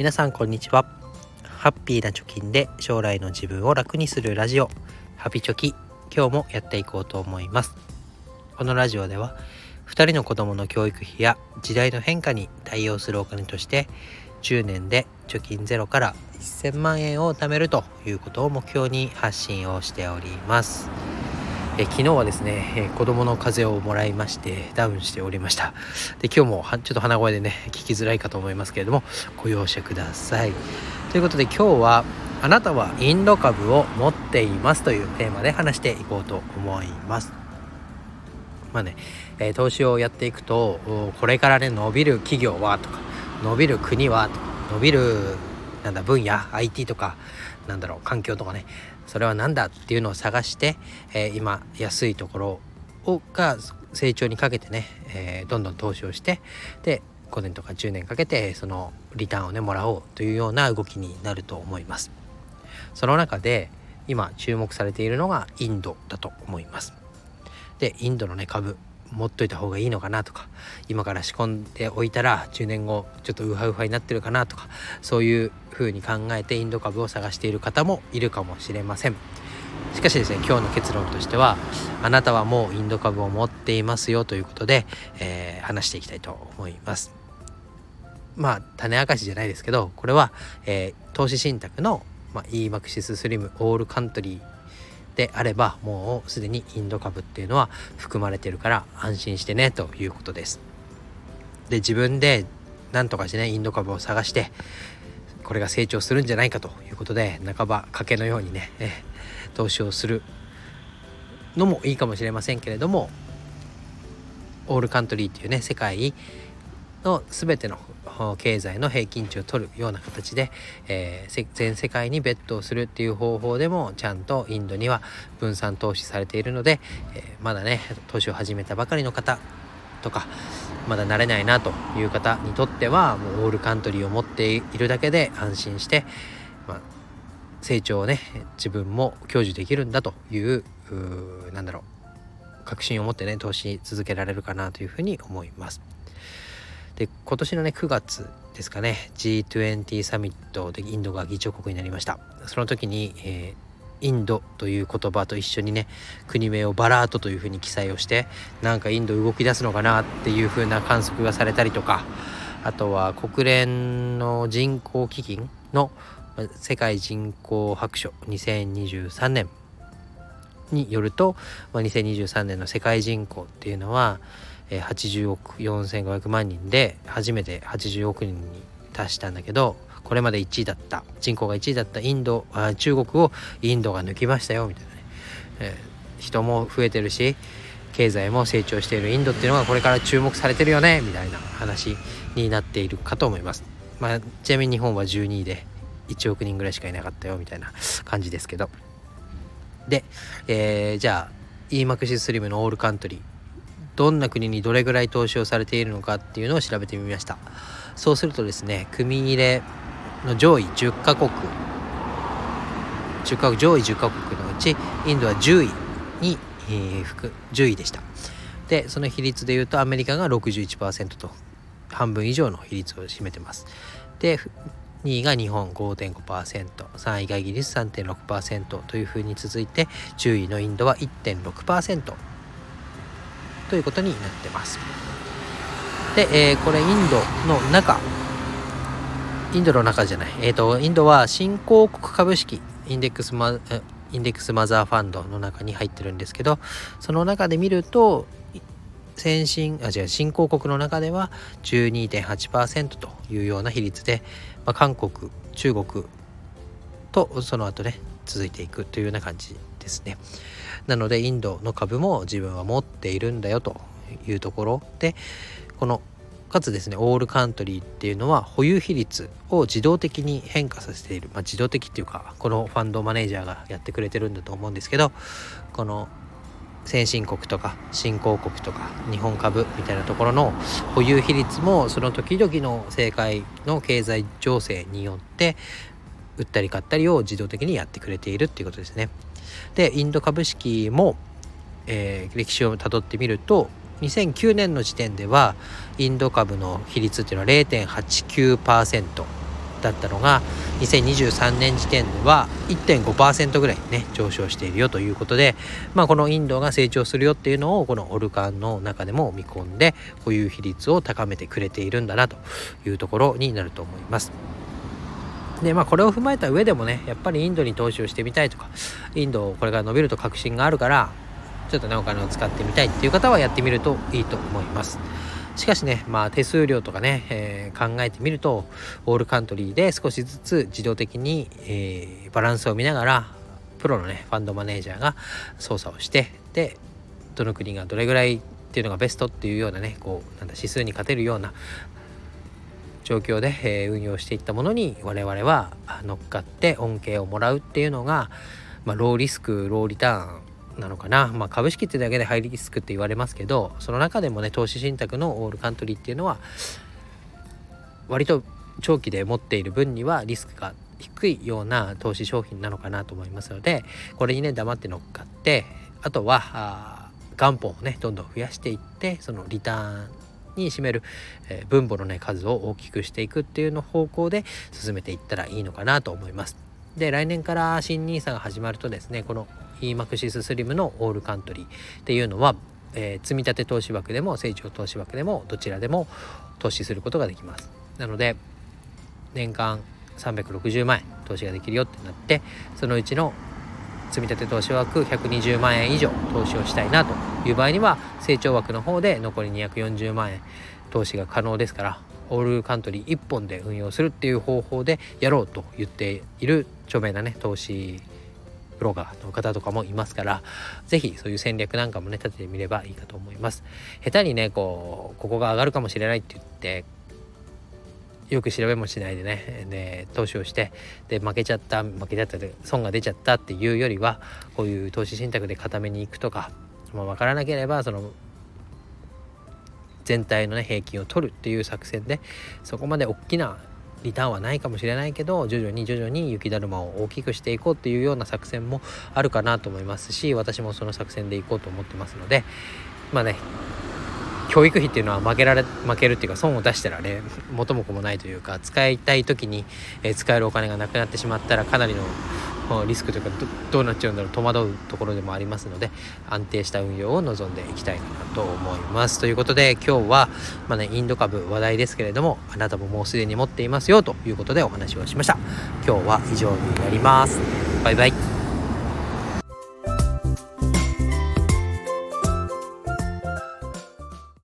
皆さんこんにちは。ハッピーな貯金で将来の自分を楽にするラジオ。ハピチョキ。今日もやっていこうと思います。このラジオでは2人の子供の教育費や時代の変化に対応するお金として10年で貯金ゼロから1000万円を貯めるということを目標に発信をしております。え昨日はですね、え子供の風邪をもらいましてダウンしておりました。で今日もちょっと鼻声でね聞きづらいかと思いますけれどもご容赦ください。ということで今日はあなたはインド株を持っていますというテーマで話していこうと思います。まあね、え、投資をやっていくとこれからね伸びる企業はとか伸びる国はとか伸びるなんだ分野 IT とかなんだろう環境とかねそれは何だっていうのを探して、えー、今安いところをが成長にかけてね、えー、どんどん投資をしてで5年とか10年かけてそのリターンをねもらおうというような動きになると思います。その中で今注目されているのがインドだと思います。でインドのね株。持っといた方がいいのかなとか今から仕込んでおいたら10年後ちょっとウハウハになってるかなとかそういう風に考えてインド株を探している方もいるかもしれません。しかしですね今日の結論としてはあなたはもうインド株を持っていますよということで、えー、話していきたいと思います。まあ種明かしじゃないですけどこれは、えー、投資信託の、まあ、EMAXIS スリムオールカントリーであればもうすでにインド株っていうのは含まれてるから安心してねということです。で自分で何とかしてねインド株を探してこれが成長するんじゃないかということで半ば賭けのようにね、投資をするのもいいかもしれませんけれどもオールカントリーっていうね世界の全ての経済の平均値を取るような形で、えー、全世界にベットをするっていう方法でもちゃんとインドには分散投資されているので、えー、まだね投資を始めたばかりの方とかまだ慣れないなという方にとってはもうオールカントリーを持っているだけで安心して、まあ、成長をね自分も享受できるんだといううなんだろう確信を持ってね投資続けられるかなというふうに思います。で今年のね9月ですかね G20 サミットでインドが議長国になりました。その時に、えー、インドという言葉と一緒にね国名をバラートというふうに記載をしてなんかインド動き出すのかなっていうふうな観測がされたりとかあとは国連の人口基金の世界人口白書2023年によると、まあ、2023年の世界人口っていうのは80億4500万人で初めて80億人に達したんだけどこれまで1位だった。人口が1位だったインドあ中国をインドが抜きましたよみたいなね、えー、人も増えてるし経済も成長しているインドっていうのがこれから注目されてるよねみたいな話になっているかと思います。まあ、ちなみに日本は12位で1億人ぐらいしかいなかったよみたいな感じですけど。で、えー、じゃあ e m a x s スリムのオールカントリー。どんな国にどれぐらい投資をされているのかっていうのを調べてみました。そうするとですね組入れの上位10カ国10カ上位10カ国のうちインドは10位に、えー、10位でした。でその比率でいうとアメリカが61%と半分以上の比率を占めてます。で2位が日本 5.5%3 位がイギリス3.6%というふうに続いて10位のインドは1.6%ということになってます。で、えー、これインドの中、インドの中じゃない、えっ、ー、と、インドは新興国株式、インデックスマ、インデックスマザーファンドの中に入ってるんですけど、その中で見ると、先進、あ、違う、新興国の中では12.8%というような比率で、まあ、韓国、中国とその後ね、続いていくというような感じですね。なのでインドの株も自分は持っているんだよというところでこのかつですねオールカントリーっていうのは保有比率を自動的に変化させている、まあ、自動的っていうかこのファンドマネージャーがやってくれてるんだと思うんですけどこの先進国とか新興国とか日本株みたいなところの保有比率もその時々の政界の経済情勢によって売ったり買ったりを自動的にやってくれているっていうことですね。でインド株式も、えー、歴史をたどってみると2009年の時点ではインド株の比率っていうのは0.89%だったのが2023年時点では1.5%ぐらいね上昇しているよということで、まあ、このインドが成長するよっていうのをこのオルカンの中でも見込んで保有比率を高めてくれているんだなというところになると思います。でまあこれを踏まえた上でもねやっぱりインドに投資をしてみたいとかインドこれが伸びると確信があるからちょっとねお金を使ってみたいっていう方はやってみるといいと思います。しかしね、まあ、手数料とかね、えー、考えてみるとオールカントリーで少しずつ自動的に、えー、バランスを見ながらプロのねファンドマネージャーが操作をしてでどの国がどれぐらいっていうのがベストっていうようなねこうなんだ指数に勝てるような状況で、え、運用していったものに我々は乗っかって恩恵をもらうっていうのが、まあ、ローリスクローリターンなのかな、まあ、株式ってだけでハイリスクって言われますけどその中でもね投資信託のオールカントリーっていうのは割と長期で持っている分にはリスクが低いような投資商品なのかなと思いますのでこれにね黙って乗っかってあとは元本をねどんどん増やしていってそのリターンに占める、えー、分母のね数を大きくしていくっていうの方向で進めていったらいいのかなと思います。で来年から新 NISA が始まるとですねこの EMAXIS スリムのオールカントリーっていうのは、えー、積立投資枠でも成長投資枠でもどちらでも投資することができますなので年間360万円投資ができるよってなってそのうちの積立投資枠120万円以上投資をしたいなという場合には成長枠の方で残り240万円投資が可能ですからオールカントリー1本で運用するっていう方法でやろうと言っている著名なね投資ブロガーの方とかもいますから是非そういう戦略なんかもね立ててみればいいかと思います。下手にねこうここが上がるかもしれないって言ってよく調べもしないでねで投資をしてで負けちゃった負けちゃったで損が出ちゃったっていうよりはこういう投資信託で固めに行くとか、まあ、分からなければその全体のね平均を取るっていう作戦でそこまで大きなリターンはないかもしれないけど徐々に徐々に雪だるまを大きくしていこうっていうような作戦もあるかなと思いますし私もその作戦でいこうと思ってますのでまあね教育費っていうのは負けられ負けるっていうか損を出したらね元も子もないというか使いたい時に、え使えるお金がなくなってしまったらかなりのリスクというかどうなっちゃうんだろう戸惑うところでもありますので安定した運用を望んでいきたいなと思います。ということで今日は、まあね、インド株話題ですけれどもあなたももうすでに持っていますよということでお話をしました。今日は以上になります。バイバイ。